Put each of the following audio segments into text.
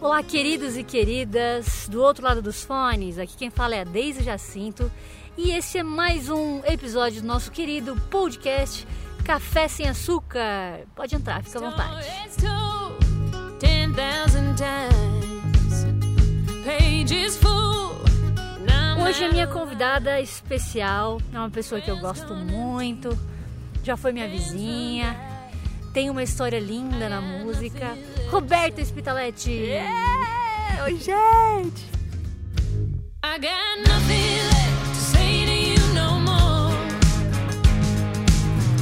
Olá, queridos e queridas do outro lado dos fones. Aqui quem fala é a Deise Jacinto e esse é mais um episódio do nosso querido podcast Café Sem Açúcar. Pode entrar, fica à vontade. Hoje a minha convidada especial é uma pessoa que eu gosto muito, já foi minha vizinha, tem uma história linda na música. Roberta Spitaletti! Yeah! Oi, gente! I got nothing left to say to you no more.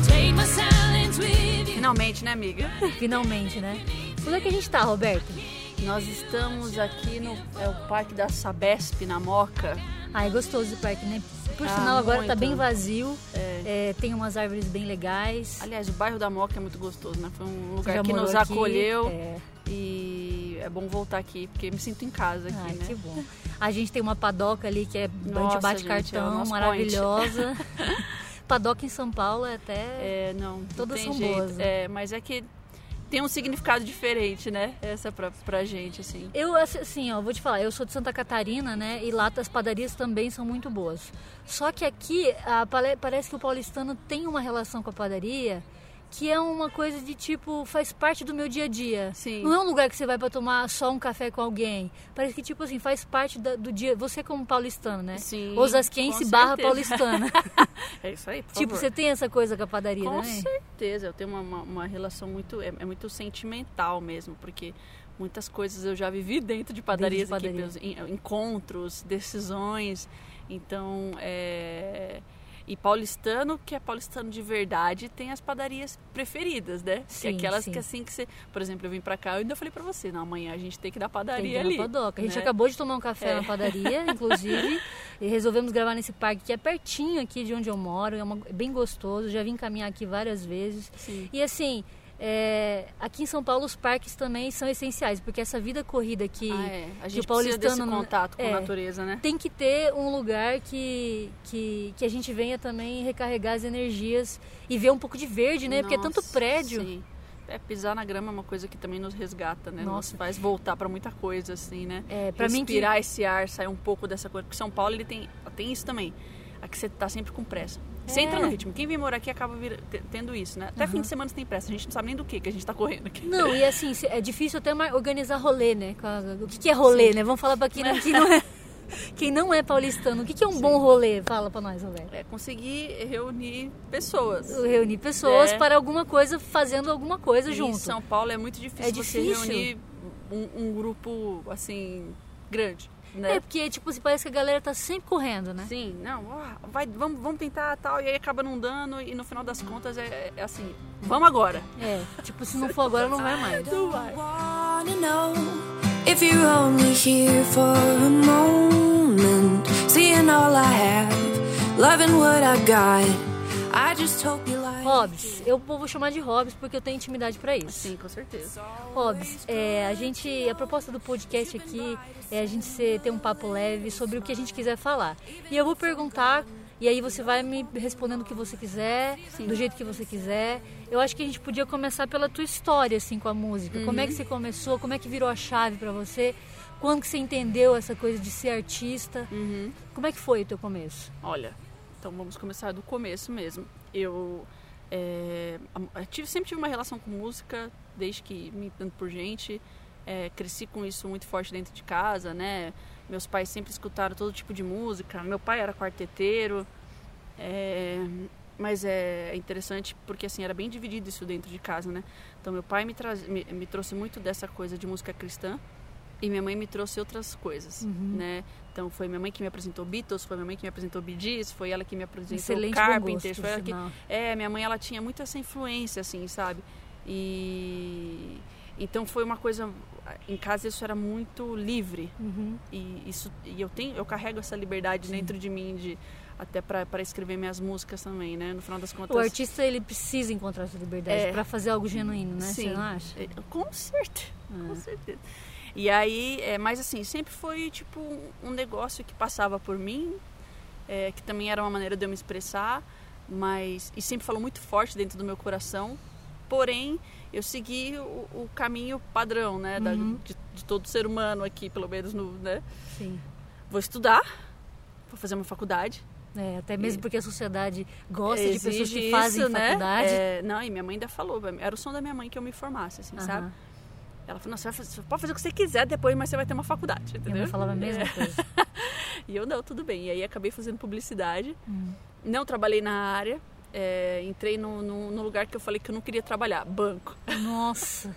Take my silence with you. Finalmente, né, amiga? Finalmente, né? Onde é que a gente tá, Roberta? Nós estamos aqui no é o Parque da Sabesp, na Moca. Ah, é gostoso o parque, né? Por ah, sinal, agora muito. tá bem vazio. É. É, tem umas árvores bem legais. Aliás, o bairro da Moca é muito gostoso, né? Foi um lugar que nos aqui? acolheu. É. E é bom voltar aqui, porque me sinto em casa aqui, Ai, né? que bom. A gente tem uma padoca ali que é Nossa, bate gente, cartão, é maravilhosa. padoca em São Paulo é até. É, não. Todas não são jeito. boas. Né? É, mas é que tem um significado diferente, né? Essa pra, pra gente, assim. Eu, assim, ó, vou te falar, eu sou de Santa Catarina, né? E lá as padarias também são muito boas. Só que aqui, a, parece que o paulistano tem uma relação com a padaria que é uma coisa de tipo, faz parte do meu dia a dia. Sim. Não é um lugar que você vai para tomar só um café com alguém. Parece que, tipo assim, faz parte da, do dia. Você como paulistano, né? Sim. Osasquense barra paulistana. é isso aí, por Tipo, favor. você tem essa coisa com a padaria, com né? Com certeza, eu tenho uma, uma, uma relação muito. É, é, muito sentimental mesmo, porque muitas coisas eu já vivi dentro de padarias, dentro de padaria. aqui, encontros, decisões. Então, é e paulistano, que é paulistano de verdade, tem as padarias preferidas, né? Sim, que aquelas sim. que assim que você. Por exemplo, eu vim pra cá, eu ainda falei pra você, não, amanhã a gente tem que dar padaria tem que ali. Padoca. A gente né? acabou de tomar um café é. na padaria, inclusive, e resolvemos gravar nesse parque que é pertinho aqui de onde eu moro, é uma, bem gostoso, já vim caminhar aqui várias vezes. Sim. E assim, é, aqui em São Paulo os parques também são essenciais, porque essa vida corrida que, ah, é. a gente que o paulistano desse contato com é, a natureza, né? Tem que ter um lugar que, que, que a gente venha também recarregar as energias e ver um pouco de verde, né? Nossa, porque é tanto prédio. Sim. É, pisar na grama é uma coisa que também nos resgata, né? Nossa. Nos faz voltar para muita coisa, assim, né? É, pra Respirar mim que... esse ar, sair um pouco dessa coisa. Porque São Paulo, ele tem, tem isso também. Aqui você tá sempre com pressa. Você é. entra no ritmo. Quem vem morar aqui acaba vir, tendo isso, né? Até uhum. fim de semana você tem pressa. A gente não sabe nem do que que a gente tá correndo aqui. Não, e assim, é difícil até organizar rolê, né? O que, que é rolê, Sim. né? Vamos falar pra quem, não, quem não é... Quem não é paulistano, o que, que é um Sim. bom rolê? Fala pra nós, Roberto. É conseguir reunir pessoas. Reunir pessoas é. para alguma coisa, fazendo alguma coisa e junto. Em São Paulo é muito difícil, é difícil. você reunir um, um grupo, assim, grande. Né? É, porque, tipo, assim, parece que a galera tá sempre correndo, né? Sim, não, vai, vamos, vamos tentar tal, e aí acaba não dando, e no final das contas é, é assim, vamos agora. É, tipo, se não for agora, não vai mais. Não vai. If you're only here for a moment, seeing all I have, loving what I got. Hobbs, eu vou chamar de Hobbs porque eu tenho intimidade para isso. Sim, com certeza. Hobbs, é, a gente, a proposta do podcast aqui é a gente ser, ter um papo leve sobre o que a gente quiser falar. E eu vou perguntar e aí você vai me respondendo o que você quiser, Sim. do jeito que você quiser. Eu acho que a gente podia começar pela tua história assim com a música. Uhum. Como é que você começou? Como é que virou a chave para você? Quando que você entendeu essa coisa de ser artista? Uhum. Como é que foi o teu começo? Olha, então vamos começar do começo mesmo. Eu é, tive, sempre tive uma relação com música, desde que me entendo por gente. É, cresci com isso muito forte dentro de casa, né? Meus pais sempre escutaram todo tipo de música. Meu pai era quarteteiro. É, mas é interessante porque assim era bem dividido isso dentro de casa, né? Então meu pai me, me, me trouxe muito dessa coisa de música cristã e minha mãe me trouxe outras coisas, uhum. né? Então foi minha mãe que me apresentou Beatles, foi minha mãe que me apresentou Gees, foi ela que me apresentou Excelente Carpenters, foi ela que é, minha mãe ela tinha muito essa influência assim, sabe? E então foi uma coisa em casa isso era muito livre. Uhum. E isso e eu tenho eu carrego essa liberdade Sim. dentro de mim de até para escrever minhas músicas também, né? No final das contas. O artista ele precisa encontrar essa liberdade é, para fazer algo genuíno, né? Sim. Você não acha? É, com certeza. Com certeza. E aí, é, mas assim, sempre foi tipo um negócio que passava por mim, é, que também era uma maneira de eu me expressar, mas e sempre falou muito forte dentro do meu coração. Porém, eu segui o, o caminho padrão, né? da- Uhum. de, de todo ser humano aqui, pelo menos no, né? Sim. Vou estudar, vou fazer uma faculdade. É, até mesmo porque a sociedade gosta de pessoas Exige que fazem isso, né? faculdade. É, não, e minha mãe ainda falou, era o som da minha mãe que eu me formasse, assim, Aham. sabe? Ela falou, não, você, pode fazer o que você quiser depois, mas você vai ter uma faculdade, entendeu? mãe falava a mesma É. coisa. E eu não, tudo bem. E aí acabei fazendo publicidade. Hum. Não trabalhei na área. é, entrei no, no, no lugar que eu falei que eu não queria trabalhar, banco. Nossa.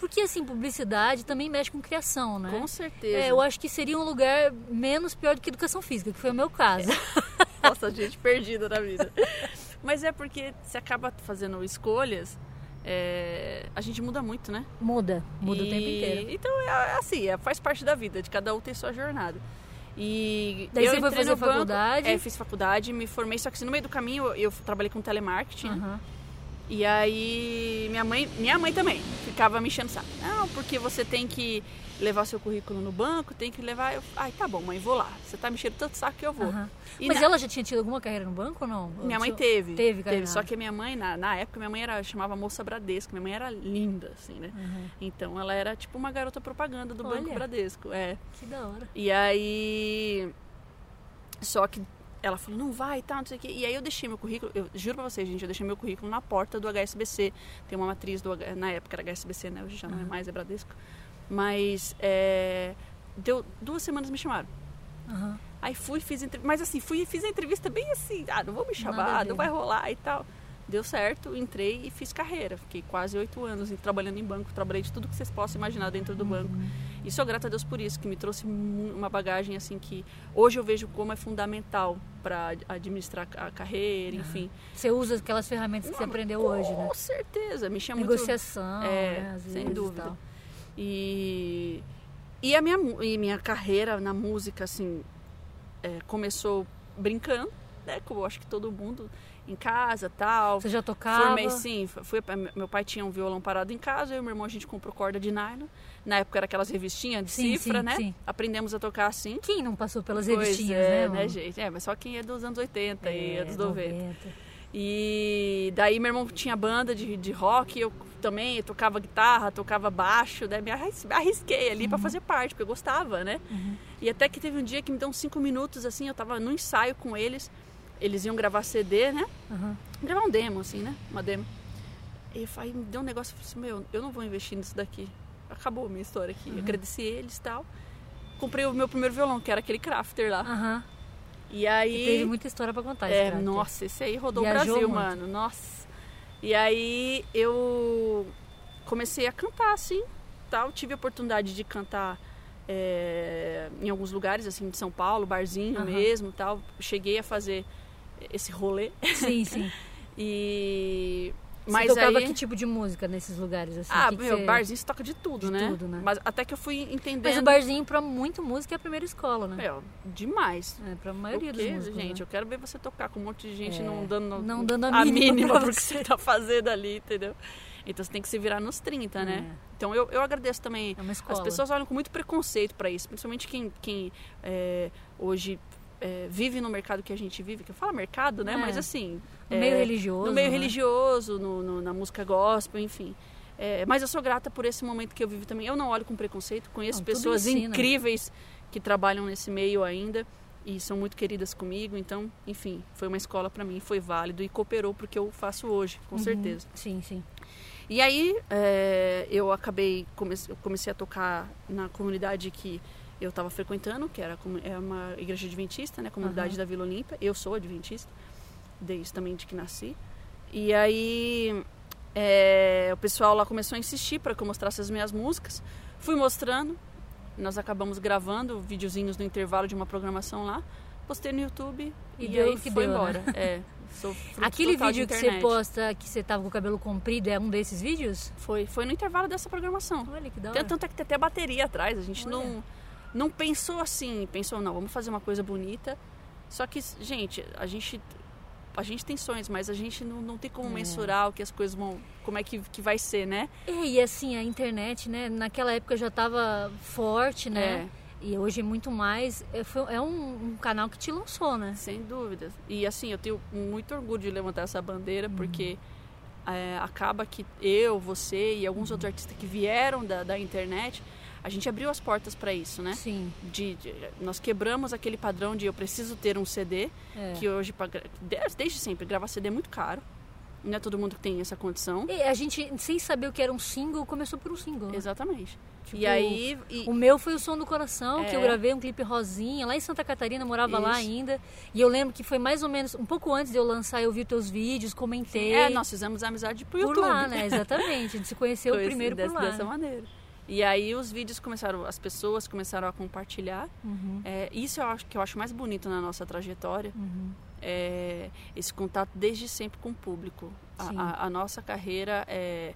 Porque assim, publicidade também mexe com criação, né? Com certeza. É, eu acho que seria um lugar menos pior do que educação física, que foi o meu caso. Nossa, gente perdida na vida. Mas é porque você acaba fazendo escolhas, é, a gente muda muito, né? Muda, muda o E- tempo inteiro. Então é assim, é, faz parte da vida, de cada um tem sua jornada. E Daí eu você foi fazer no banco, faculdade? É, fiz faculdade, me formei, só que assim, no meio do caminho eu, eu trabalhei com telemarketing. né? E aí minha mãe, minha mãe também ficava me enchendo saco. Não, porque você tem que levar seu currículo no banco, tem que levar. Eu, Ai, tá bom, mãe, vou lá. Você tá me enchendo tanto saco que eu vou. Mas na- ela já tinha tido alguma carreira no banco ou não? Minha mãe teve. Teve carreira. Só que a minha mãe, na, na época, minha mãe era, chamava Moça Bradesco. Minha mãe era linda, assim, né? Então ela era tipo uma garota propaganda do Banco Olha. Bradesco. É. Que da hora. E aí. Só que ela falou, não vai e tal, não sei o quê. E aí eu deixei meu currículo, eu juro pra vocês, gente, eu deixei meu currículo na porta do HSBC. Tem uma matriz do na época era HSBC, né? Hoje já não é mais, é Bradesco. Mas é, deu duas semanas me chamaram. Aham. Aí fui, fiz entrevista. Mas assim, fui e fiz a entrevista bem assim, ah, não vou me chamar, não vai rolar e tal. Deu certo, entrei e fiz carreira. Fiquei quase oito anos trabalhando em banco, trabalhei de tudo que vocês possam imaginar dentro do banco. E sou grata a Deus por isso, que me trouxe uma bagagem assim que hoje eu vejo como é fundamental para administrar a carreira, enfim. Você usa aquelas ferramentas que você aprendeu hoje, né? Com certeza, me chama muito Negociação, É, né? Sem e dúvida. tal. E, e a minha, e minha carreira na música, assim, é, começou brincando, né? Como eu acho que todo mundo em casa tal. Você já tocava? Formei sim, fui, meu pai tinha um violão parado em casa, eu e meu irmão a gente comprou corda de nylon. Na época era aquelas revistinhas de Sim, cifra, sim, né? sim. Aprendemos a tocar assim. Quem não passou pelas Pois revistinhas, é, né, mano? gente? É, mas só quem é dos anos 80 e É, anos 90. E daí meu irmão tinha banda de, de rock, eu também eu tocava guitarra, tocava baixo, né? Me arris- me arrisquei ali pra fazer parte, porque eu gostava, né? E até que teve um dia que me deu uns cinco minutos, assim, eu tava no ensaio com eles, eles iam gravar CD, né? Aham. Gravar um demo, assim, né? Uma demo. E eu falei, me deu um negócio, eu falei assim, meu, eu não vou investir nisso daqui. Acabou a minha história aqui. Eu Agradeci eles e tal. Comprei o meu primeiro violão, que era aquele crafter lá. Aham. E aí... Teve muita história pra contar. esse É, cara. nossa, esse aí rodou Viajou o Brasil, muito. mano. Nossa. E aí eu comecei a cantar, assim, tal. Tive a oportunidade de cantar é, em alguns lugares, assim, de São Paulo, barzinho Aham. mesmo, tal. Cheguei a fazer esse rolê. Sim, sim. E... Você Mas tocava aí... que tipo de música nesses lugares, assim? Ah, Que que meu, você- barzinho você toca de tudo, De né? tudo, né? Mas até que eu fui entendendo... Mas o barzinho, pra muito música, é a primeira escola, né? Meu, demais. É, pra O maioria dos músicos, gente? né? Eu quero ver você tocar com um monte de gente É, não dando não dando a mínima pra pro que você. tá fazendo ali, entendeu? Então você tem que se virar nos 30, né? É. Então eu, eu agradeço também. É uma As escola. pessoas olham com muito preconceito para isso, principalmente quem, quem é, hoje é, vive no mercado que a gente vive, que eu falo mercado, né? É. Mas assim. No é, meio religioso, No meio né? religioso, no, no- na música gospel, enfim. É, mas eu sou grata por esse momento que eu vivo também. Eu não olho com preconceito, conheço Não, pessoas ensina. incríveis que trabalham nesse meio ainda e são muito queridas comigo. Então, enfim, foi uma escola para mim, foi válido e cooperou pro que eu faço hoje, com Uhum. certeza. Sim, sim. E aí é, eu acabei, comecei, eu comecei a tocar na comunidade que eu estava frequentando, que era é uma igreja adventista, né? Comunidade Aham. da Vila Olímpia. Eu sou adventista, desde também de que nasci. E aí é, o pessoal lá começou a insistir para que eu mostrasse as minhas músicas. Fui mostrando, nós acabamos gravando videozinhos no intervalo de uma programação lá. Postei no YouTube E e, aí foi deu, né? embora. É, sou fruto Aquele vídeo que você posta que você tava com o cabelo comprido é um desses vídeos? Foi, foi no intervalo dessa programação. Olha que da hora. Tanto, tanto é que tem até bateria atrás. A gente Olha. não, não pensou assim. Pensou, não, vamos fazer uma coisa bonita. Só que, gente, a gente, a gente tem sonhos, mas a gente não, não tem como É. mensurar o que as coisas vão. Como é que, que vai ser, né? É, e assim, a internet, né, naquela época já tava forte, né? E hoje muito mais. É, foi- é um, um canal que te lançou, né? Sem dúvida. E assim, eu tenho muito orgulho de levantar essa bandeira, Uhum. porque é, acaba que eu, você e alguns outros artistas que vieram da, da internet, a gente abriu as portas para isso, né? Sim. De, de- nós quebramos aquele padrão de eu preciso ter um CD, É. que hoje, desde, sempre, gravar CD é muito caro. Não é todo mundo que tem essa condição. E a gente, sem saber o que era um single, começou por um single. né? Exatamente. Tipo, e aí. e- O meu foi o Som do Coração, que eu É. gravei um clipe rosinha, lá em Santa Catarina, morava lá Isso. ainda. E eu lembro que foi mais ou menos, um pouco antes de eu lançar, eu vi os teus vídeos, comentei. é, nós fizemos amizade pro por YouTube. lá, né? Exatamente. A gente se conheceu Foi primeiro dessa, por lá. dessa maneira. E aí os vídeos começaram, as pessoas começaram a compartilhar. Uhum, É, isso eu acho que eu acho mais bonito na nossa trajetória. uhum. é, esse contato desde sempre com o público. A, a- a nossa carreira é,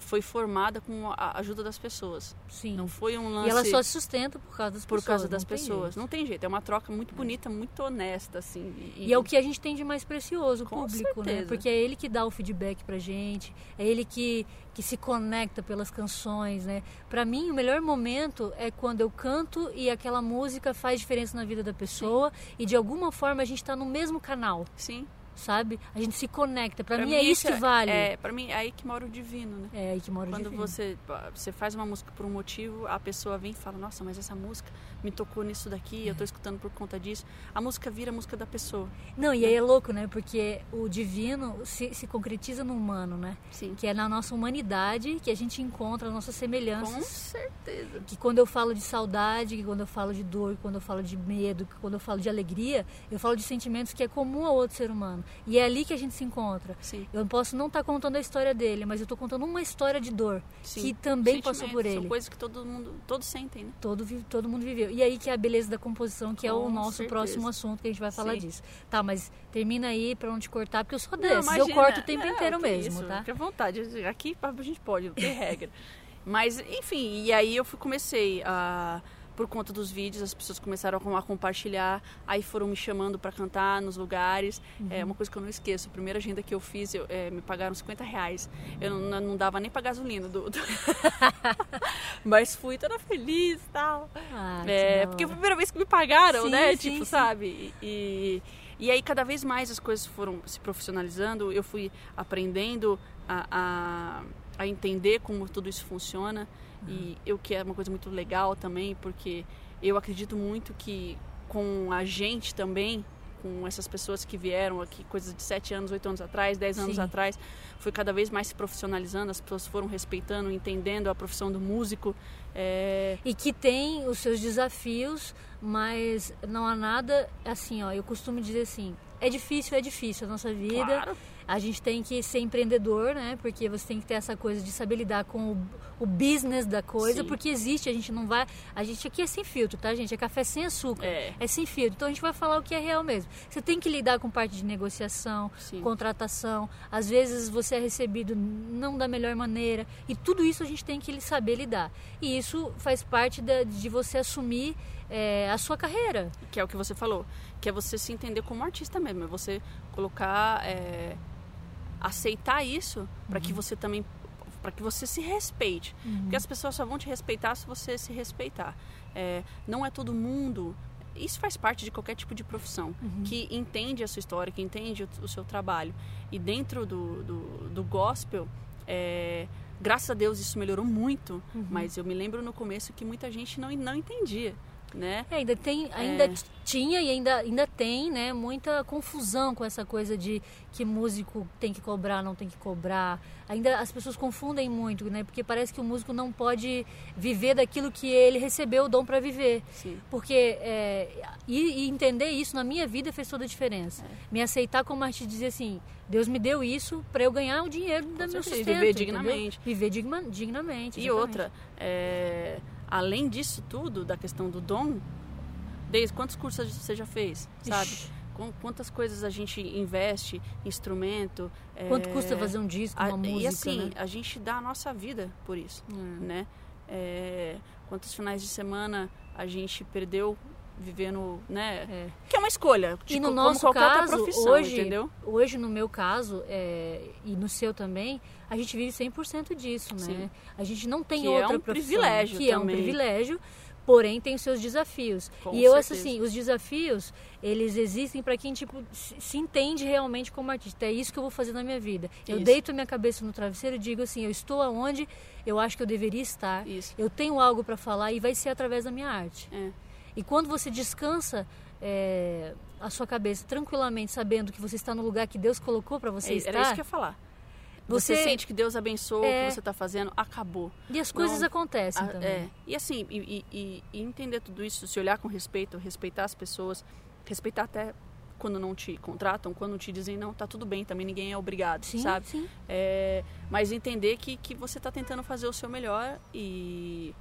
foi formada com a ajuda das pessoas. Sim. Não foi um lance E ela só se sustenta por causa das por pessoas. causa das não tem pessoas. jeito. Não tem jeito. É uma troca muito bonita, muito honesta, assim. E é o que a gente tem de mais precioso, o Com público, né? certeza. Porque é ele que dá o feedback pra gente, é ele que, que se conecta pelas canções, né? Pra mim, o melhor momento é quando eu canto e aquela música faz diferença na vida da pessoa e de alguma forma a gente tá no mesmo canal, Sim. Sabe? A gente se conecta. Pra, Pra mim, é isso que vale. É, pra mim é aí que mora o divino, né? É aí que mora o Quando divino. você, você faz uma música por um motivo, a pessoa vem e fala, nossa, mas essa música me tocou nisso daqui, eu tô escutando por conta disso. A música vira a música da pessoa. Não, e aí é louco, né? Porque o divino se, se concretiza no humano, né? Sim. Que é na nossa humanidade que a gente encontra as nossas Com semelhanças. certeza. que quando eu falo de saudade, que quando eu falo de dor, que quando eu falo de medo, que quando eu falo de alegria, eu falo de sentimentos que é comum ao outro ser humano. E é ali que a gente se encontra. Sim. Eu posso não estar contando a história dele, mas eu estou contando uma história de dor Sim. que também passou por ele. São coisas que todo mundo, todos sentem, né? Todo, todo mundo viveu. E aí que é a beleza da composição, que é o Com nosso certeza. próximo assunto que a gente vai falar Sim. disso. Tá, mas termina aí pra não te cortar, porque eu sou Não, desses. eu corto o tempo Não, inteiro mesmo, isso, tá? Fique à vontade. Aqui a gente pode, não tem regra. Mas, enfim, e aí eu fui, comecei a. Por conta dos vídeos, as pessoas começaram a compartilhar, aí foram me chamando para cantar nos lugares. É Uhum. uma coisa que eu não esqueço. A primeira agenda que eu fiz, eu, é, me pagaram 50 reais. Eu não, não dava nem pra gasolina do. do- Mas fui toda feliz e tal. Ah, É, porque foi a primeira vez que me pagaram, Sim, né? sim, tipo, sim. sabe? E, e aí cada vez mais as coisas foram se profissionalizando, eu fui aprendendo a, a, a entender como tudo isso funciona. E eu que é uma coisa muito legal também, porque eu acredito muito que com a gente também, com essas pessoas que vieram aqui, coisas de 7 anos, 8 anos atrás, 10 anos Sim. atrás, foi cada vez mais se profissionalizando, as pessoas foram respeitando, entendendo a profissão do músico. É, E que tem os seus desafios, mas não há nada assim, ó. Eu costumo dizer assim: é difícil, é difícil a nossa vida. Claro. A gente tem que ser empreendedor, né? Porque você tem que ter essa coisa de saber lidar com o, o business da coisa, Sim. porque existe, a gente não vai. A gente aqui é sem filtro, tá, gente? É café sem açúcar. É. sem filtro. Então a gente vai falar o que é real mesmo. Você tem que lidar com parte de negociação, Sim. contratação. Às vezes você é recebido não da melhor maneira. E tudo isso a gente tem que saber lidar. E isso faz parte da- de você assumir é, a sua carreira. que é o que você falou, que é você se entender como artista mesmo, é você colocar, é, aceitar isso para que você também, para que você se respeite, porque as pessoas só vão te respeitar se você se respeitar. É, não é todo mundo, isso faz parte de qualquer tipo de profissão que entende a sua história, que entende o, o seu trabalho. E dentro do, do, do gospel é, Graças a Deus isso melhorou muito, mas eu me lembro no começo que muita gente não, não entendia, né? É, ainda tem, ainda É. tinha e ainda, ainda tem, né, muita confusão com essa coisa de que músico tem que cobrar, não tem que cobrar. Ainda as pessoas confundem muito, né? Porque parece que o músico não pode viver daquilo que ele recebeu o dom para viver. Sim. Porque é, e, e entender isso na minha vida fez toda a diferença. É. Me aceitar como artista e dizer assim, Deus me deu isso para eu ganhar o dinheiro da meu sustento, viver entendeu? dignamente. Viver digma- dignamente. E exatamente. outra, é, além disso tudo, da questão do dom, desde quantos cursos você já fez, sabe? Ixi. Quantas coisas a gente investe, instrumento. é, Quanto custa fazer um disco, a- uma música, E assim, né? a gente dá a nossa vida por isso, É. né? É, quantos finais de semana a gente perdeu vivendo, né? É. Que é uma escolha, E tipo, no como nosso caso, hoje, entendeu? hoje no meu caso é, e no seu também, a gente vive 100% disso, né? Sim. A gente não tem Que é outra um profissão, privilégio que é um também. privilégio, porém tem os seus desafios. Com e eu certeza. assim, os desafios, eles existem para quem tipo se, se entende realmente como artista. É isso que eu vou fazer na minha vida. Eu Isso. deito a minha cabeça no travesseiro e digo assim, eu estou aonde eu acho que eu deveria estar. Isso. Eu tenho algo para falar e vai ser através da minha arte. É. E quando você descansa é, a sua cabeça tranquilamente, sabendo que você está no lugar que Deus colocou para você É, estar, Era isso que eu ia falar. Você, Você- sente que Deus abençoou É. o que você está fazendo, acabou. e as coisas Não, acontecem Ah, também. é. E assim, e, e- e- entender tudo isso, se olhar com respeito, respeitar as pessoas, respeitar até quando não te contratam, quando te dizem não, tá tudo bem, também ninguém é obrigado, Sim, sabe? sim. É, mas entender que, que você está tentando fazer o seu melhor e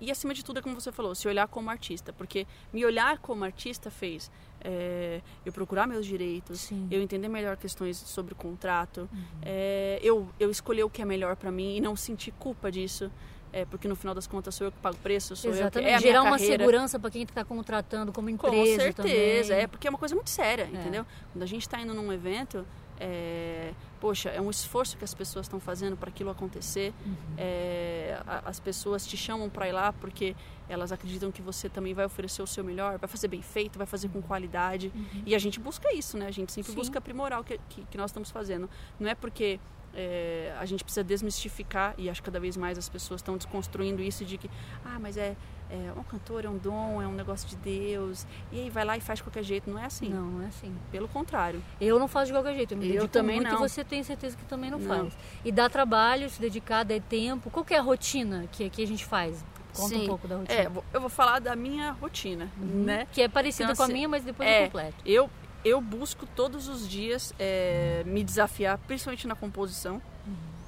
e acima de tudo é como você falou, se olhar como artista, porque me olhar como artista fez é, eu procurar meus direitos, Sim. eu entender melhor questões sobre contrato, Uhum. é, eu, eu escolher o que é melhor para mim e não sentir culpa disso, é, porque no final das contas sou eu que pago o preço, sou Exatamente. eu que é a Gerar uma segurança para quem está contratando como Com empresa certeza, também. é porque é uma coisa muito séria, entendeu? Quando a gente está indo num evento, é, poxa, é um esforço que as pessoas estão fazendo para aquilo acontecer. Uhum. É, a- as pessoas te chamam para ir lá porque elas acreditam que você também vai oferecer o seu melhor, vai fazer bem feito, vai fazer com qualidade. E a gente busca isso, né? A gente sempre Uhum. Sim. busca aprimorar o que, que, que nós estamos fazendo. Não é porque é, a gente precisa desmistificar, e acho que cada vez mais as pessoas estão desconstruindo isso de que, ah, mas é, é um cantor, é um dom, é um negócio de Deus, e aí vai lá e faz de qualquer jeito. Não é assim. Não, não é assim. Pelo contrário. Eu não faço de qualquer jeito, eu me Eu também muito não. e você tem certeza que também não, Não. faz. E dá trabalho, se dedicar, dá tempo. Qual que é a rotina que, que a gente faz? Conta um Sim. pouco da rotina. É, eu vou falar da minha rotina, né? Que é parecida Então, com a assim, minha, mas depois é, eu completo. Eu, eu busco todos os dias é, me desafiar, principalmente na composição.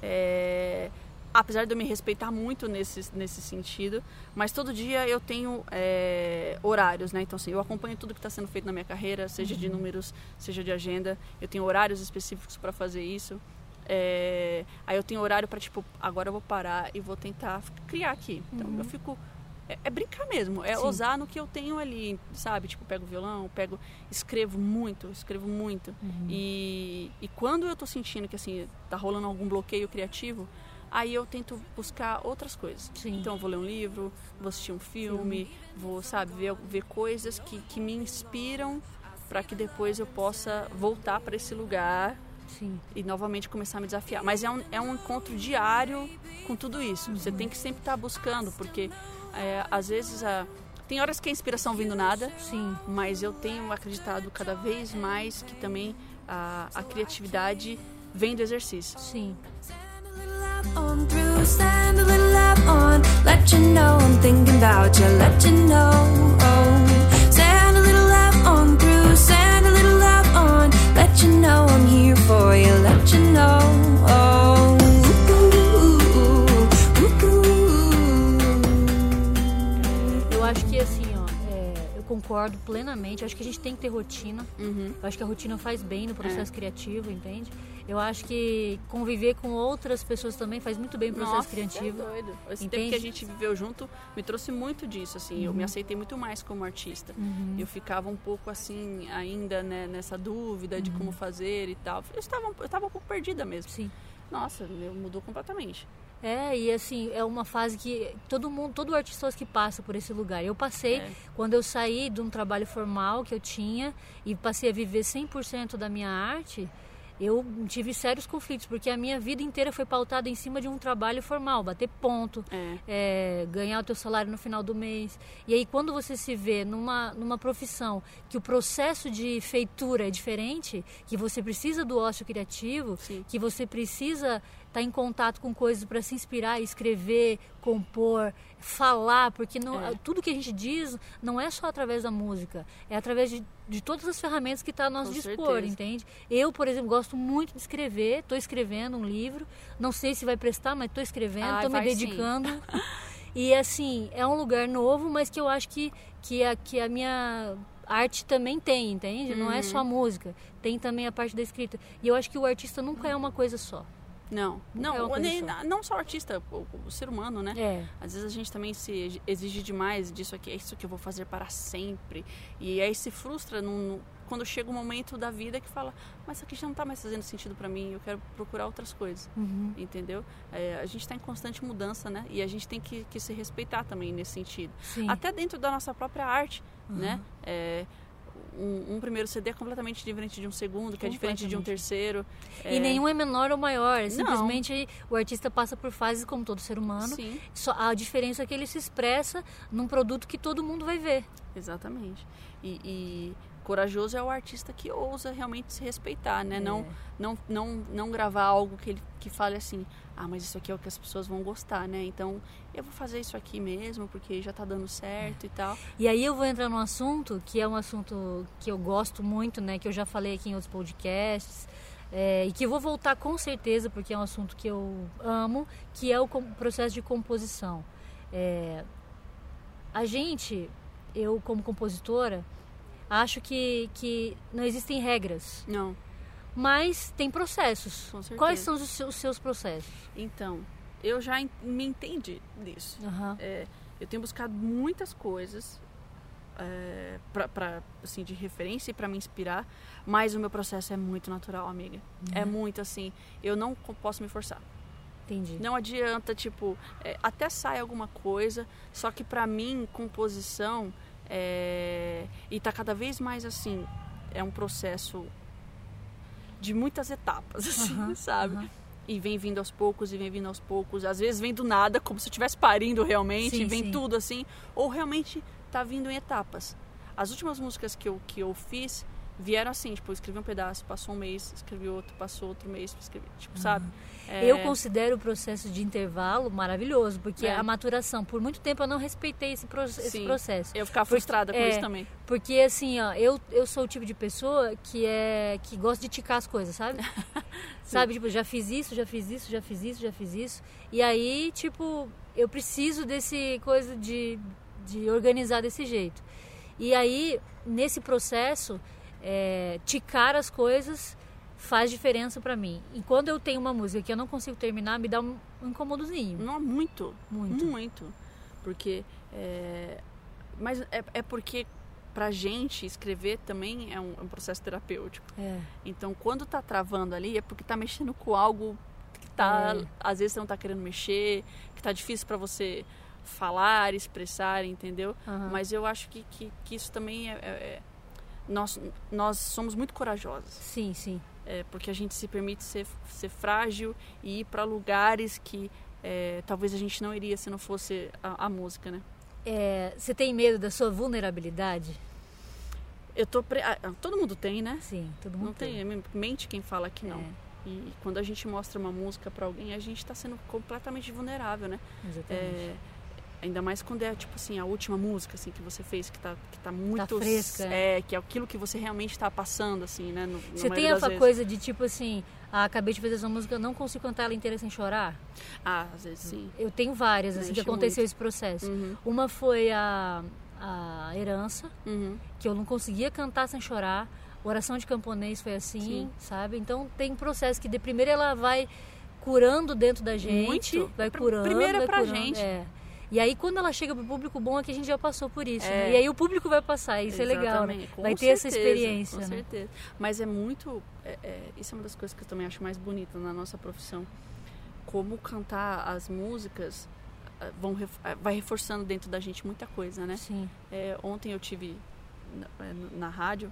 É, apesar de eu me respeitar muito nesse, nesse sentido, mas todo dia eu tenho é, horários, né? Então, assim, eu acompanho tudo que está sendo feito na minha carreira, seja de números, seja de agenda. Eu tenho horários específicos para fazer isso. É, aí eu tenho horário para, tipo, agora eu vou parar e vou tentar criar aqui. Então, eu fico é, é brincar mesmo, é Sim. ousar no que eu tenho ali, sabe? Tipo, pego violão, pego, escrevo muito, escrevo muito. Uhum. E, e quando eu tô sentindo que assim, tá rolando algum bloqueio criativo, aí eu tento buscar outras coisas. Sim. Então eu vou ler um livro, vou assistir um filme, vou, sabe, ver, ver coisas que, que me inspiram para que depois eu possa voltar para esse lugar Sim. e novamente começar a me desafiar. Mas é um, é um encontro diário com tudo isso. Uhum. Você tem que sempre estar buscando, porque é, às vezes a, tem horas que a inspiração vem do nada, Sim. mas eu tenho acreditado cada vez mais que também a, a criatividade vem do exercício. Sim. Send a little love on through, send a little love on. Let you know I'm thinking about you, let you know. Oh, send a little love on through, send a little love on. Let you know I'm here for you, let you know. Concordo plenamente. Eu acho que a gente tem que ter rotina. Uhum. Eu acho que a rotina faz bem no processo criativo, entende? Eu acho que conviver com outras pessoas também faz muito bem no processo Nossa, criativo. é doido. Esse Entende? tempo que a gente viveu junto me trouxe muito disso, assim. Eu me aceitei muito mais como artista. Uhum. Eu ficava um pouco assim, ainda né, nessa dúvida de como fazer e tal. Eu estava, eu estava um pouco perdida mesmo. Sim. Nossa, mudou completamente. É, e assim, é uma fase que todo mundo, todo artista que passa por esse lugar. Eu passei É. quando eu saí de um trabalho formal que eu tinha e passei a viver 100% da minha arte. Eu tive sérios conflitos, porque a minha vida inteira foi pautada em cima de um trabalho formal, bater ponto, É. é, ganhar o teu salário no final do mês. E aí quando você se vê numa, numa profissão que o processo de feitura é diferente, que você precisa do ócio criativo, Sim. que você precisa estar em contato com coisas para se inspirar, escrever, compor, falar, porque não, É. tudo que a gente diz não é só através da música, é através de, de todas as ferramentas que está a nosso Com dispor, certeza. entende? Eu, por exemplo, gosto muito de escrever, estou escrevendo um livro, não sei se vai prestar, mas estou escrevendo, estou me dedicando. E assim, é um lugar novo, mas que eu acho que, que, a, que a minha arte também tem, entende? Não Uhum. é só a música, tem também a parte da escrita. E eu acho que o artista nunca é uma coisa só. Não, Não é nem, só. não só o artista, o, o ser humano, né? É. Às vezes a gente também se exige demais disso aqui, é isso que eu vou fazer para sempre. E aí se frustra num- quando chega um momento da vida que fala, mas isso aqui já não está mais fazendo sentido para mim, eu quero procurar outras coisas, Uhum. entendeu? É, a gente está em constante mudança, né? E a gente tem que, que se respeitar também nesse sentido. Sim. Até dentro da nossa própria arte, né? É, um, um primeiro CD é completamente diferente de um segundo, que é diferente de um terceiro. E É, nenhum é menor ou maior. Simplesmente o artista passa por fases como todo ser humano. Sim, Só a diferença é que ele se expressa num produto que todo mundo vai ver. exatamente. E, e corajoso é o artista que ousa realmente se respeitar, né? É. Não, não, não, não gravar algo que ele que fale assim, ah, mas isso aqui é o que as pessoas vão gostar, né? Então eu vou fazer isso aqui mesmo, porque já tá dando certo e tal. E aí eu vou entrar num assunto que é um assunto que eu gosto muito, né? Que eu já falei aqui em outros podcasts. é, e que eu vou voltar com certeza, porque é um assunto que eu amo, que é o processo de composição. É, a gente, eu como compositora, acho que, que não existem regras, Não, mas tem processos. Com certeza. Quais são os seus, os seus processos? então, eu já me entendi disso. Aham. É, eu tenho buscado muitas coisas é, pra, pra, assim, de referência e para me inspirar, mas o meu processo é muito natural, amiga. É muito assim, eu não posso me forçar. Entendi. Não adianta, tipo, é, até sai alguma coisa, só que pra mim, composição, é, e tá cada vez mais assim, é um processo de muitas etapas, assim, Aham, sabe? aham. E vem vindo aos poucos, e vem vindo aos poucos. Às vezes vem do nada, como se eu estivesse parindo realmente, Sim, vem sim. tudo assim, ou realmente tá vindo em etapas. As últimas músicas que eu, que eu fiz vieram assim, tipo, eu escrevi um pedaço, passou um mês, escrevi outro, passou outro mês, escrevi, tipo, sabe? É, Eu considero o processo de intervalo maravilhoso, porque É. a maturação, por muito tempo eu não respeitei esse, pro- esse processo. Eu ficava Porque- frustrada com é, isso também. Porque assim, ó, eu, eu sou o tipo de pessoa que é que gosta de ticar as coisas, sabe? sabe, tipo, já fiz isso, já fiz isso, já fiz isso, já fiz isso. E aí, tipo, eu preciso desse coisa de, de organizar desse jeito. E aí, nesse processo, é, ticar as coisas faz diferença pra mim. E quando eu tenho uma música que eu não consigo terminar, me dá um, incomodozinho. Não é muito, Muito. muito. Porque. é, Mas é, é porque pra gente escrever também é um, é um processo terapêutico. É. Então quando tá travando ali é porque tá mexendo com algo que tá. É. Às vezes você não tá querendo mexer, que tá difícil pra você falar, expressar, entendeu? Aham. Mas eu acho que, que, que isso também é. É- é- nós, nós somos muito corajosas. Sim, sim. É, porque a gente se permite ser, ser frágil e ir para lugares que é, talvez a gente não iria se não fosse a, a música, né? É, você tem medo da sua vulnerabilidade? Eu tô pre... ah, todo mundo tem, né? Sim, todo mundo Não tem, mente quem fala que não. É. E quando a gente mostra uma música para alguém, a gente está sendo completamente vulnerável, né? Exatamente. Ainda mais quando é tipo assim a última música assim que você fez que tá que tá muito fresca, é que é aquilo que você realmente está passando assim, né? No, Você tem essa coisa de tipo assim, ah, acabei de fazer essa música, eu não consigo cantar ela inteira sem chorar? Ah, às vezes sim. Eu tenho várias, assim, que aconteceu muito. esse processo. Uhum, Uma foi a, a herança, uhum. que eu não conseguia cantar sem chorar. Oração de camponês foi assim, Sim. sabe? Então tem processo que de primeiro ela vai curando dentro da gente, Muito. vai curando, primeiro é pra curando, gente. é. E aí quando ela chega pro público bom é que a gente já passou por isso, É. né? E aí o público vai passar, isso é legal, né? Exatamente, com Vai ter essa certeza, experiência, Com né? certeza. Mas é muito. é- é- isso é uma das coisas que eu também acho mais bonita na nossa profissão. Como cantar as músicas ah, vão, ah, vai reforçando dentro da gente muita coisa, né? Sim. É, ontem eu tive na, é, na rádio.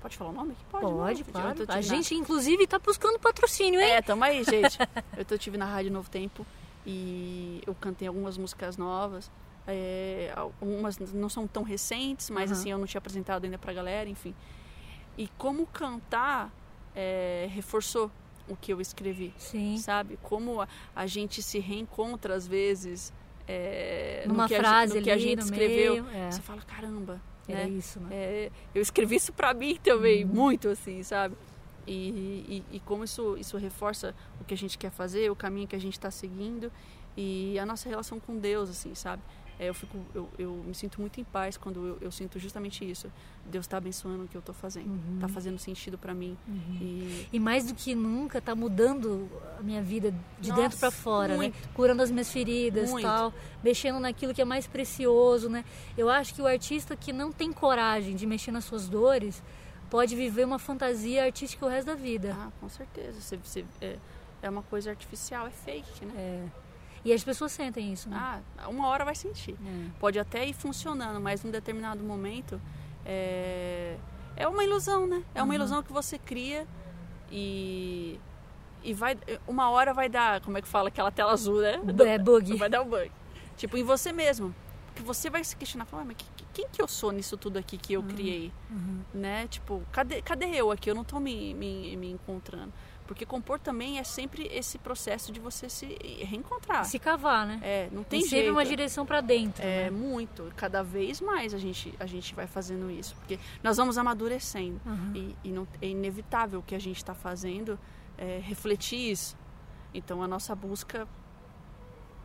Pode falar o nome? Pode, Pode, né? claro. A gente, inclusive, tá buscando patrocínio, hein? É, tamo aí, gente. eu tô, tive na Rádio Novo Tempo e eu cantei algumas músicas novas. É, algumas não são tão recentes, mas Aham. assim, eu não tinha apresentado ainda pra galera, enfim. E como cantar é, reforçou o que eu escrevi, Sim. sabe? Como a, a gente se reencontra às vezes é, Numa no que a, frase gente- no que a gente escreveu. meio, é. Você fala, caramba, É né? isso, né? É, eu escrevi isso pra mim também, Uhum. muito assim, sabe? E, e, e como isso, isso reforça o que a gente quer fazer, o caminho que a gente está seguindo e a nossa relação com Deus, assim, sabe? É, eu, fico, eu, eu me sinto muito em paz quando eu, eu sinto justamente isso. Deus está abençoando o que eu estou fazendo, Uhum. está fazendo sentido para mim. E E mais do que nunca tá mudando a minha vida de Nossa, dentro para fora, muito. né? Curando as minhas feridas, Muito. tal, mexendo naquilo que é mais precioso, né? Eu acho que o artista que não tem coragem de mexer nas suas dores pode viver uma fantasia artística o resto da vida. Ah, com certeza. Você, você- é, é uma coisa artificial, é fake, né? É. E as pessoas sentem isso, né? Ah, uma hora vai sentir. É. Pode até ir funcionando, mas num determinado momento é, é uma ilusão, né? É uma Uhum. ilusão que você cria e, e vai. Uma hora vai dar, como é que fala, aquela tela azul, né? É bug. Vai dar um bug. Tipo, em você mesmo. Porque você vai se questionar, falar, "Ah, mas que- que- quem que eu sou nisso tudo aqui que eu criei? Uhum. Né? Tipo, cadê, cadê eu aqui? Eu não tô me, me, me encontrando. Porque compor também é sempre esse processo de você se reencontrar. Se cavar, né? É, não tem Tem sempre jeito. uma direção pra dentro. É, né? muito. Cada vez mais a gente, a gente vai fazendo isso. Porque nós vamos amadurecendo. Uhum. E, e não, é inevitável que a gente está fazendo é, refletir isso. Então a nossa busca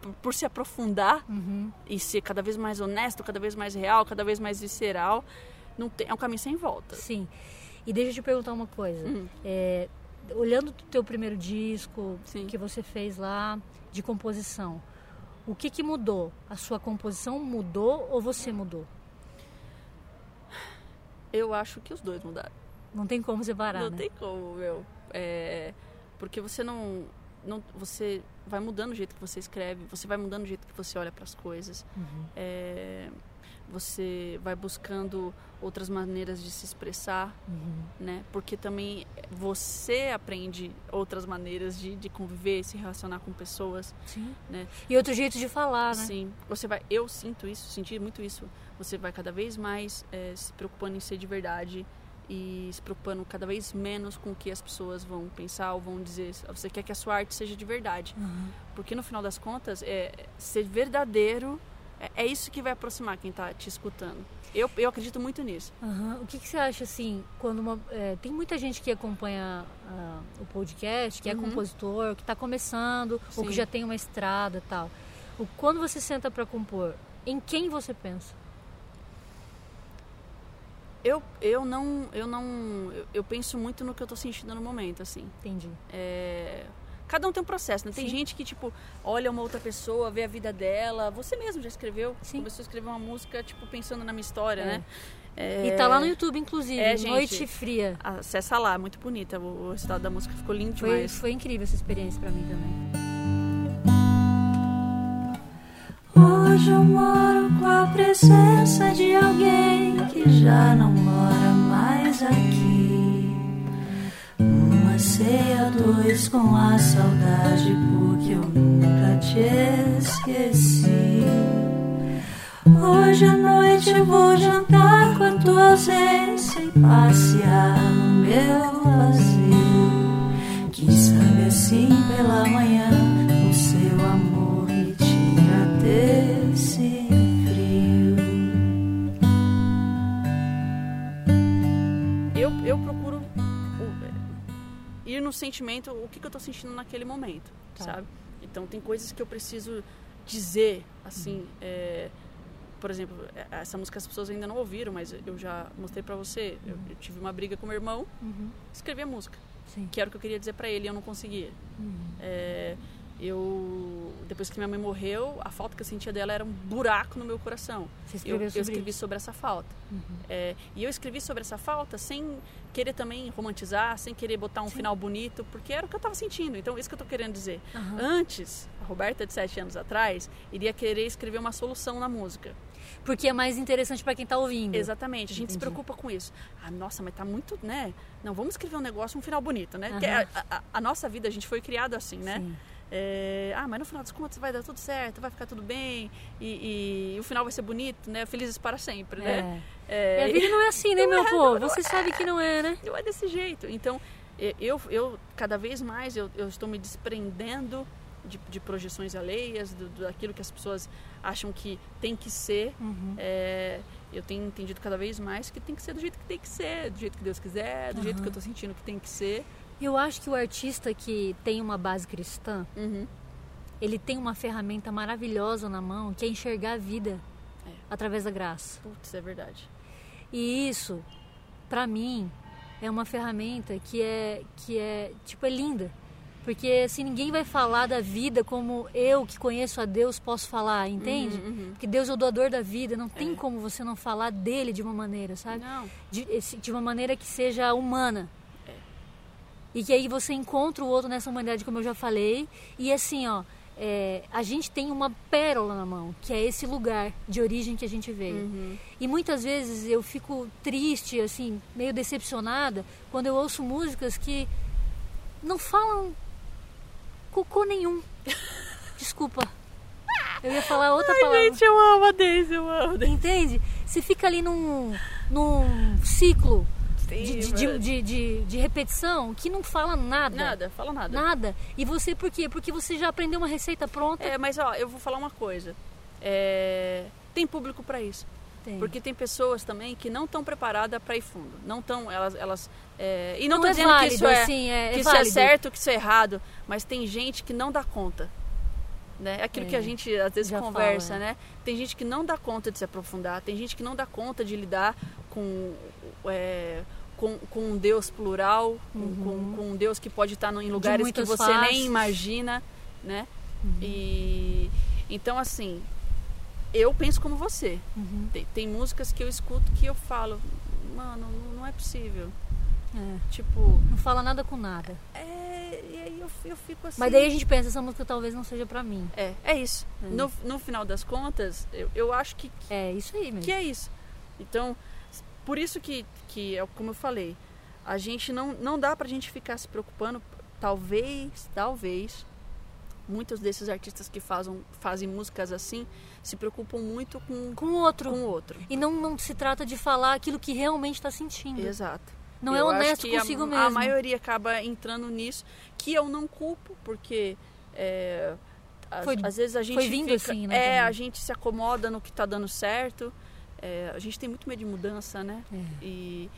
por, por se aprofundar Uhum. e ser cada vez mais honesto, cada vez mais real, cada vez mais visceral, não tem, é um caminho sem volta. Sim. E deixa eu te perguntar uma coisa. Hum. É, olhando o teu primeiro disco Sim. que você fez lá de composição, o que, que mudou? A sua composição mudou ou você mudou? Eu acho que os dois mudaram. Não tem como separar, não né? tem como, meu. É, porque você não, não. Você vai mudando o jeito que você escreve, você vai mudando o jeito que você olha para as coisas. Uhum. É, você vai buscando outras maneiras de se expressar, Uhum. né? Porque também você aprende outras maneiras de, de conviver, se relacionar com pessoas, Sim. né? E outro jeito de falar, né? Sim, você vai. Eu sinto isso, senti muito isso. Você vai cada vez mais eh, se preocupando em ser de verdade e se preocupando cada vez menos com o que as pessoas vão pensar ou vão dizer. Você quer que a sua arte seja de verdade, Uhum. porque no final das contas, é, ser verdadeiro é, é isso que vai aproximar quem está te escutando. Eu, eu acredito muito nisso. Aham. O que, que você acha assim, quando uma, é, tem muita gente que acompanha ah, o podcast, que é Uhum. compositor, que está começando ou que Sim. já tem uma estrada tal. O, quando você senta para compor, em quem você pensa? Eu, eu não. Eu não. Eu, eu penso muito no que eu estou sentindo no momento, assim. Entendi. É, Cada um tem um processo, né? Tem Sim. gente que, tipo, olha uma outra pessoa, vê a vida dela. Você mesmo já escreveu. Sim. Começou a escrever uma música, tipo, pensando na minha história, É. né? É, E tá lá no YouTube, inclusive, É, gente. Noite Fria. Acessa lá, muito bonita. O, o resultado da música ficou lindo Foi, demais. foi incrível essa experiência para mim também. Hoje eu moro com a presença de alguém que já não mora mais aqui. Uma ceia, dois com a saudade, porque eu nunca te esqueci. Hoje à noite vou jantar com a tua ausência e passear no meu vazio. Quem sabe assim pela manhã Eu, procuro o- ir no sentimento, o que, que eu tô sentindo naquele momento, Tá. sabe? Então tem coisas que eu preciso dizer, assim, é, por exemplo, é- essa música as pessoas ainda não ouviram, mas eu já mostrei pra você. Eu, eu tive uma briga com meu irmão, Uhum. escrevi a música, Sim. que era o que eu queria dizer pra ele e eu não conseguia. Uhum. É, eu depois que minha mãe morreu, a falta que eu sentia dela era um buraco no meu coração. Você Eu, escreveu eu sobre escrevi isso. sobre essa falta. Uhum. É, e eu escrevi sobre essa falta sem querer também romantizar, sem querer botar um final bonito, porque era o que eu estava sentindo. Então, isso que eu estou querendo dizer. Aham. Antes, a Roberta de sete anos atrás, iria querer escrever uma solução na música. Porque é mais interessante para quem tá ouvindo. Exatamente. A gente se Entendi. preocupa com isso. Ah, nossa, mas tá muito, né? Não, vamos escrever um negócio, um final bonito, né? Aham. a, a- a nossa vida, a gente foi criado assim, né? Sim. É, ah, mas no final das contas vai dar tudo certo, vai ficar tudo bem e, e o final vai ser bonito, né? Felizes para sempre, né? É. É, E a vida não é assim, né, Não meu é, povo? não Você sabe que não é, né? Eu é desse jeito. Então, e- eu, eu cada vez mais eu, eu estou me desprendendo de, de projeções alheias, do, do- daquilo que as pessoas acham que tem que ser. Uhum. É, eu tenho entendido cada vez mais que tem que ser do jeito que tem que ser, do jeito que Deus quiser, do jeito Aham. que eu estou sentindo que tem que ser. Eu acho que o artista que tem uma base cristã, Uhum. ele tem uma ferramenta maravilhosa na mão, que é enxergar a vida É. através da graça. Putz, é verdade. E isso, pra mim, é uma ferramenta que é que é tipo é linda, Porque assim, ninguém vai falar da vida como eu que conheço a Deus posso falar, entende? Uhum, Porque Deus é o doador da vida, não tem como você não falar dele de uma maneira, sabe? Não. De, de uma maneira que seja humana. E que aí você encontra o outro nessa humanidade, como eu já falei. E assim, ó, é, a gente tem uma pérola na mão, que é esse lugar de origem que a gente veio. E muitas vezes eu fico triste, assim, meio decepcionada, quando eu ouço músicas que não falam cocô nenhum. Desculpa. Eu ia falar outra palavra. eu amo a Daisy, eu amo a Daisy. Entende? Você fica ali num, num ciclo de, de, de, repetição que não fala nada. Nada, fala nada. Nada. E você por quê? Porque você já aprendeu uma receita pronta. É, mas ó, eu vou falar uma coisa. É, Tem público pra isso. Porque tem pessoas também que não estão preparadas para ir fundo. Não estão, elas, elas é, e não, tô é dizendo válido, que isso é, assim, é- é que isso é certo, que isso é errado, mas tem gente que não dá conta. Né? É aquilo que a gente às vezes já conversa, fala, né? Tem gente que não dá conta de se aprofundar, tem gente que não dá conta de lidar com com, com um Deus plural, com- com, com um Deus que pode estar em lugares que você faces. nem imagina, né? Uhum. E então assim, eu penso como você. Uhum. Tem, tem músicas que eu escuto que eu falo, mano, não, é possível. É. Tipo, Não fala nada com nada. é, e aí eu, eu fico assim. Mas daí a gente pensa, essa música talvez não seja pra mim. É, é isso. É. No, no final das contas, eu, eu acho que, É isso aí mesmo. que é isso. Então, por isso que, que é como eu falei, a gente não, não dá pra gente ficar se preocupando. Talvez, talvez, muitos desses artistas que fazem, fazem músicas assim se preocupam muito com, Com o outro. com outro. E não, não se trata de falar aquilo que realmente está sentindo. Exato. Não é Eu acho honesto que a- consigo a, mesmo. maioria acaba entrando nisso, que eu não culpo, porque é, às, Foi- às vezes a gente foi vindo fica- assim, né, É, também. a gente se acomoda no que está dando certo. É, a gente tem muito medo de mudança, né? É. E,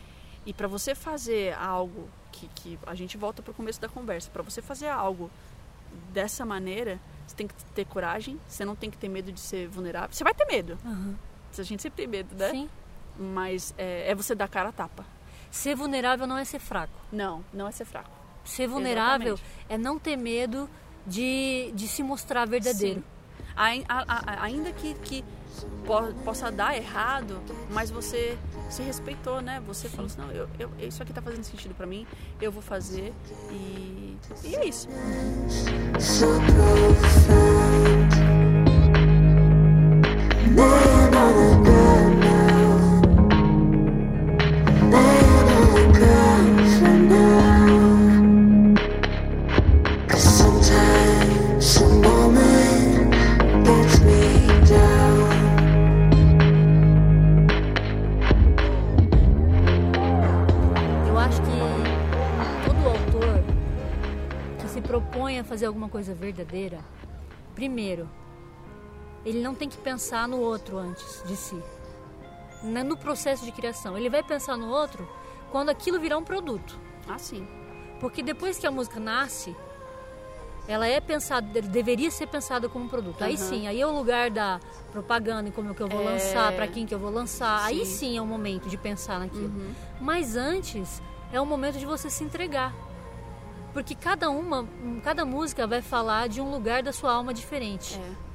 e para você fazer algo que, que a gente volta para o começo da conversa, para você fazer algo dessa maneira, você tem que ter coragem, você não tem que ter medo de ser vulnerável. Você vai ter medo, Aham. a gente sempre tem medo, né? Sim. Mas é, é você dar cara a tapa. Ser vulnerável não é ser fraco. Não, não é ser fraco. Ser vulnerável Exatamente. é não ter medo de, de se mostrar verdadeiro. Sim. Ai- a- a- ainda que, que possa dar errado, mas você se respeitou, né? Você falou assim, não, eu, eu- isso aqui tá fazendo sentido pra mim, eu vou fazer e, e é isso. Coisa verdadeira, primeiro, ele não tem que pensar no outro antes de si. No processo de criação. Ele vai pensar no outro quando aquilo virar um produto. Ah, sim. Porque depois que a música nasce, ela é pensada, de- deveria ser pensada como um produto. Aí Aham. sim, aí é o lugar da propaganda e como que eu vou É. lançar, pra quem que eu vou lançar. Aí Sim. sim é o momento de pensar naquilo. Uhum. Mas antes é o momento de você se entregar. Porque cada uma, cada música vai falar de um lugar da sua alma diferente. É.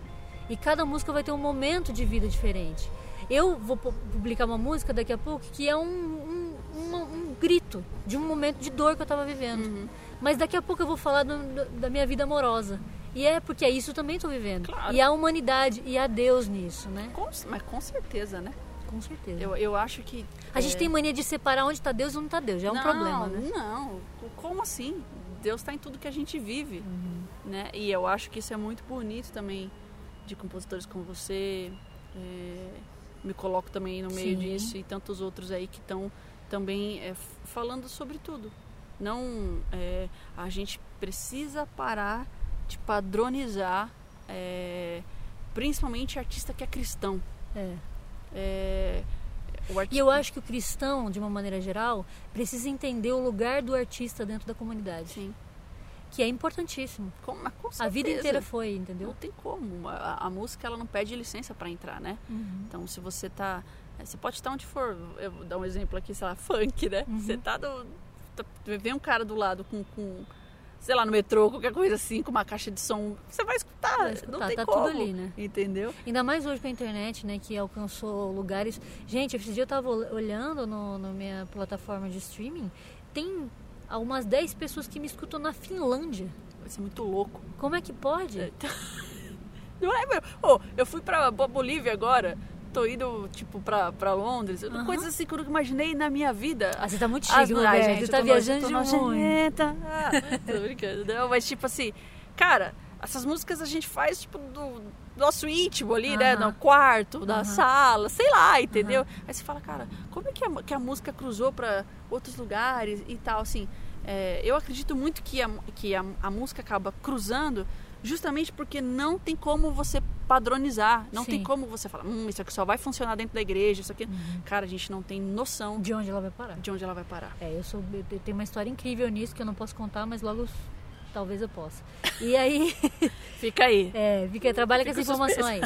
E cada música vai ter um momento de vida diferente. Eu vou pu- publicar uma música daqui a pouco que é um, um, uma- um grito de um momento de dor que eu estava vivendo. Uhum. Mas daqui a pouco eu vou falar do- do- da minha vida amorosa. E é porque é isso que eu também estou vivendo. Claro. E há humanidade e há Deus nisso, né? Com- mas com certeza, né? Com certeza. Eu, eu acho que. A gente é, tem mania de separar onde está Deus e onde está Deus. Já é um não, problema, né? Não, como assim? Deus está em tudo que a gente vive, Uhum. né? E eu acho que isso é muito bonito também de compositores como você. é, me coloco também no meio Sim. disso e tantos outros aí que estão também é, falando sobre tudo. Não, é, a gente precisa parar de padronizar, é, principalmente artista que é cristão. É. É, E eu acho que o cristão, de uma maneira geral, precisa entender o lugar do artista dentro da comunidade, Sim, que é importantíssimo. com, com A vida inteira foi, entendeu? Não tem como. A, a música ela não pede licença para entrar, né? Uhum. Então se você tá. Você pode estar onde for. Eu vou dar um exemplo aqui, sei lá, funk, né? Uhum. Você tá do. tá- vem um cara do lado com, com, sei lá, no metrô, qualquer coisa assim, com uma caixa de som, você vai escutar, Vai escutar, não tem tá como. tudo ali, né? Entendeu? Ainda mais hoje com a internet, né, que alcançou lugares. Gente, esse dia eu tava ol- olhando no, na minha plataforma de streaming, tem algumas 10 pessoas que me escutam na Finlândia. Vai ser muito louco. Como é que pode? Não é, meu? Ô, eu fui pra Bo- Bolívia agora, tô indo, tipo, pra, pra Londres, Aham. coisas assim que eu nunca imaginei na minha vida. Ah, você tá muito chique, Roberto. gente, Você tá viajando de muito. Ah, tô brincando, não, mas tipo assim, cara, essas músicas a gente faz, tipo, do nosso íntimo ali, né? Aham. No quarto, Aham. sala, sei lá, entendeu? Aí você fala, cara, como é que a, que a música cruzou pra outros lugares e tal, assim. é, eu acredito muito que, a, que a, a música acaba cruzando justamente porque não tem como você padronizar, não tem Sim. como você falar, hum, isso aqui só vai funcionar dentro da igreja, isso aqui. Uhum. Cara, a gente não tem noção De onde ela vai parar? de onde ela vai parar. É, eu sou. Eu tenho uma história incrível nisso que eu não posso contar, mas logo talvez eu possa. E aí, Fica aí. é, fica, trabalha com essa informação aí.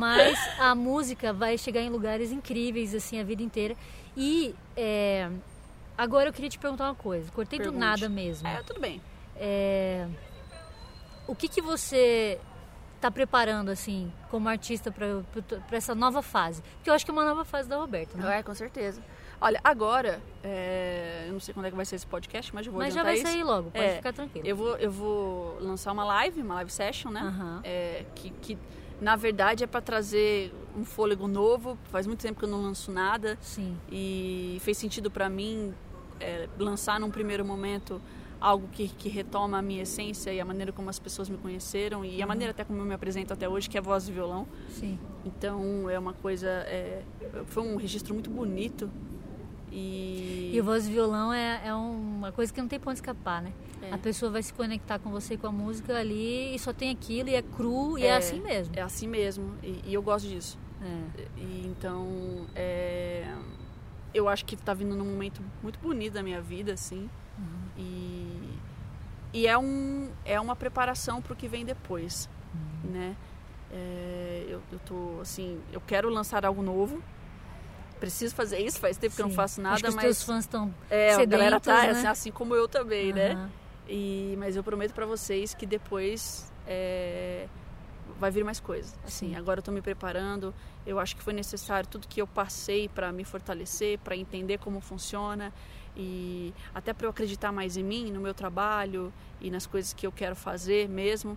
Mas a música vai chegar em lugares incríveis, assim, a vida inteira. E é, agora eu queria te perguntar uma coisa. Cortei do Pergunte. nada mesmo. É, tudo bem. É, o que, que você está preparando, assim, como artista para essa nova fase? Porque eu acho que é uma nova fase da Roberta, né? É, com certeza. Olha, agora, é, eu não sei quando é que vai ser esse podcast, mas eu vou Mas já vai isso. sair logo, pode É, ficar tranquilo. Eu vou, eu vou lançar uma live, uma live session, né? Aham. É, que, que, na verdade, é para trazer um fôlego novo. Faz muito tempo que eu não lanço nada. Sim. E fez sentido para mim é, lançar num primeiro momento algo que, que retoma a minha essência e a maneira como as pessoas me conheceram e a maneira até como eu me apresento até hoje, que é voz e violão. Sim. Então é uma coisa, é, foi um registro muito bonito e, E voz e violão é, é uma coisa que não tem onde escapar, né? É. A pessoa vai se conectar com você com a música ali e só tem aquilo e é cru e é, É. assim mesmo. é assim mesmo e, e eu gosto disso. É. E, então é, eu acho que está vindo num momento muito bonito da minha vida, assim. Uhum. E, e é, um, é uma preparação para o que vem depois, Uhum. né? É, eu, eu tô assim, eu quero lançar algo novo. Preciso fazer isso, faz tempo que eu não Sim. faço nada, Acho que os mas teus fãs estão é, a galera tá sedentos, assim, né? assim como eu também, né? Aham. E, mas eu prometo para vocês que depois é, vai vir mais coisas. Assim, Sim. agora eu tô me preparando. Eu acho que foi necessário tudo que eu passei para me fortalecer, para entender como funciona e até para eu acreditar mais em mim, no meu trabalho e nas coisas que eu quero fazer mesmo.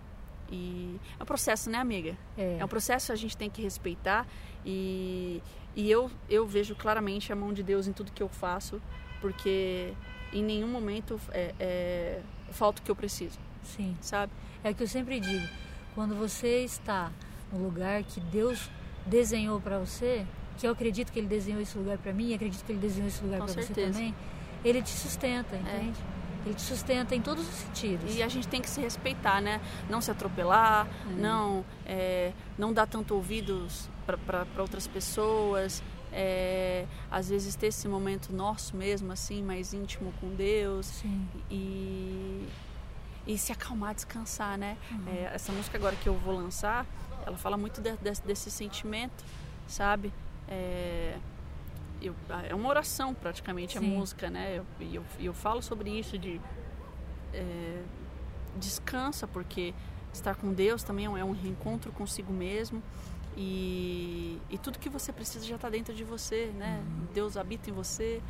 E é um processo, né, amiga? É. É um processo que a gente tem que respeitar e, e eu, eu vejo claramente a mão de Deus em tudo que eu faço, porque em nenhum momento é, é, falta o que eu preciso, Sim. sabe? É o que eu sempre digo. Quando você está no lugar que Deus desenhou para você, que eu acredito que Ele desenhou esse lugar para mim, e acredito que Ele desenhou esse lugar para você também, Ele te sustenta, entende? Ele te sustenta em todos os sentidos. E a gente tem que se respeitar, né? Não se atropelar, Hum. não, é, não dar tanto ouvidos para outras pessoas. é, às vezes ter esse momento nosso mesmo, assim, mais íntimo com Deus. Sim. e, e se acalmar, descansar, né? Uhum. É, essa música agora que eu vou lançar, ela fala muito de- de- desse sentimento, sabe? É, eu- é uma oração praticamente a Sim. música, né? Eu- E eu, e eu, falo sobre isso de é, descansa, porque estar com Deus também é um- é reencontro consigo mesmo. E, e tudo que você precisa já está dentro de você, né? Deus habita em você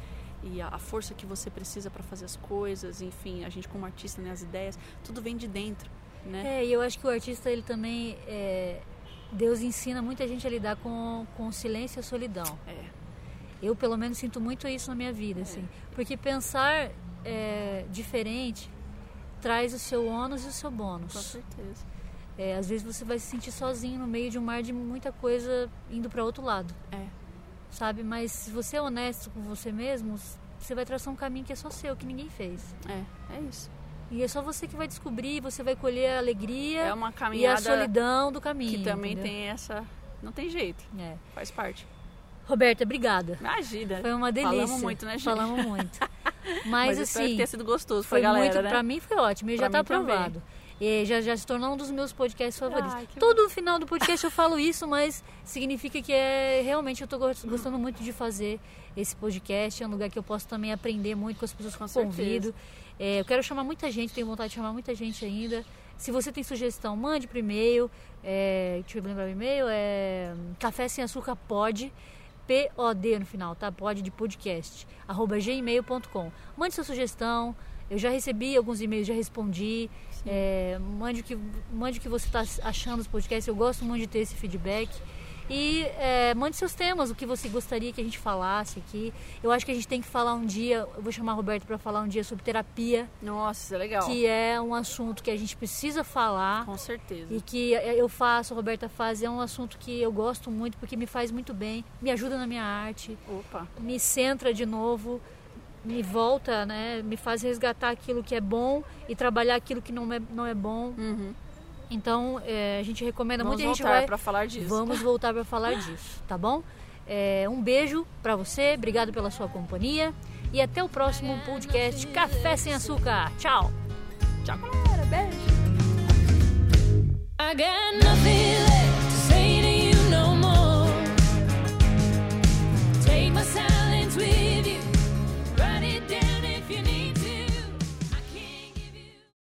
e a, a força que você precisa para fazer as coisas, enfim, a gente como artista, né, as ideias, tudo vem de dentro, né? É, e eu acho que o artista, ele também. é, Deus ensina muita gente a lidar com, com silêncio e a solidão. É, Eu, pelo menos, sinto muito isso na minha vida, assim. Porque pensar é, diferente traz o seu ônus e o seu com bônus. certeza. É, às vezes você vai se sentir sozinho no meio de um mar de muita coisa indo para outro lado, É, sabe? Mas se você é honesto com você mesmo, você vai traçar um caminho que é só seu, que ninguém fez. é, é isso. E é só você que vai descobrir, você vai colher a alegria É uma e a caminhada solidão do caminho. que também entendeu? tem essa, não tem jeito, É. faz parte. Roberta, obrigada. Imagina. Foi uma delícia. Falamos muito, né, gente? Falamos muito. Mas, Mas assim, tenha sido gostoso foi pra galera, muito, né? pra mim foi ótimo, e Pra já tá mim também. aprovado. É, já, já se tornou um dos meus podcasts favoritos. Ai, Todo final do podcast eu falo isso, mas significa que é realmente eu gos- gostando muito de fazer esse podcast. É um lugar que eu posso também aprender muito com as pessoas que eu Com convido. É, eu quero chamar muita gente, tenho vontade de chamar muita gente ainda. Se você tem sugestão, mande por e-mail. É, deixa eu lembrar o e-mail. É café sem açúcar pode. P-O-D no final, tá? Pode de podcast. Arroba gmail.com. Mande sua sugestão. Eu já recebi alguns e-mails, já respondi. É, mande, o que, mande o que você está achando dos podcasts. Eu gosto muito de ter esse feedback. E é, mande seus temas, o que você gostaria que a gente falasse aqui. Eu acho que a gente tem que falar um dia, eu vou chamar o Roberto para falar um dia sobre terapia, Nossa, isso é legal. que é um assunto que a gente precisa falar. Com certeza. E que eu faço, a Roberta faz, é um assunto que eu gosto muito porque me faz muito bem, me ajuda na minha arte, Opa. me centra de novo, me volta, né? Me faz resgatar aquilo que é bom e trabalhar aquilo que não é, não é bom. Uhum. Então é, a gente recomenda Vamos muito. gente voltar vai... para falar disso. Vamos voltar para falar disso, tá bom? É, um beijo para você, obrigado pela sua companhia e até o próximo podcast Café sem Açúcar. Tchau. Tchau, galera. Beijo. I got nothing left to say to you no more. Take my.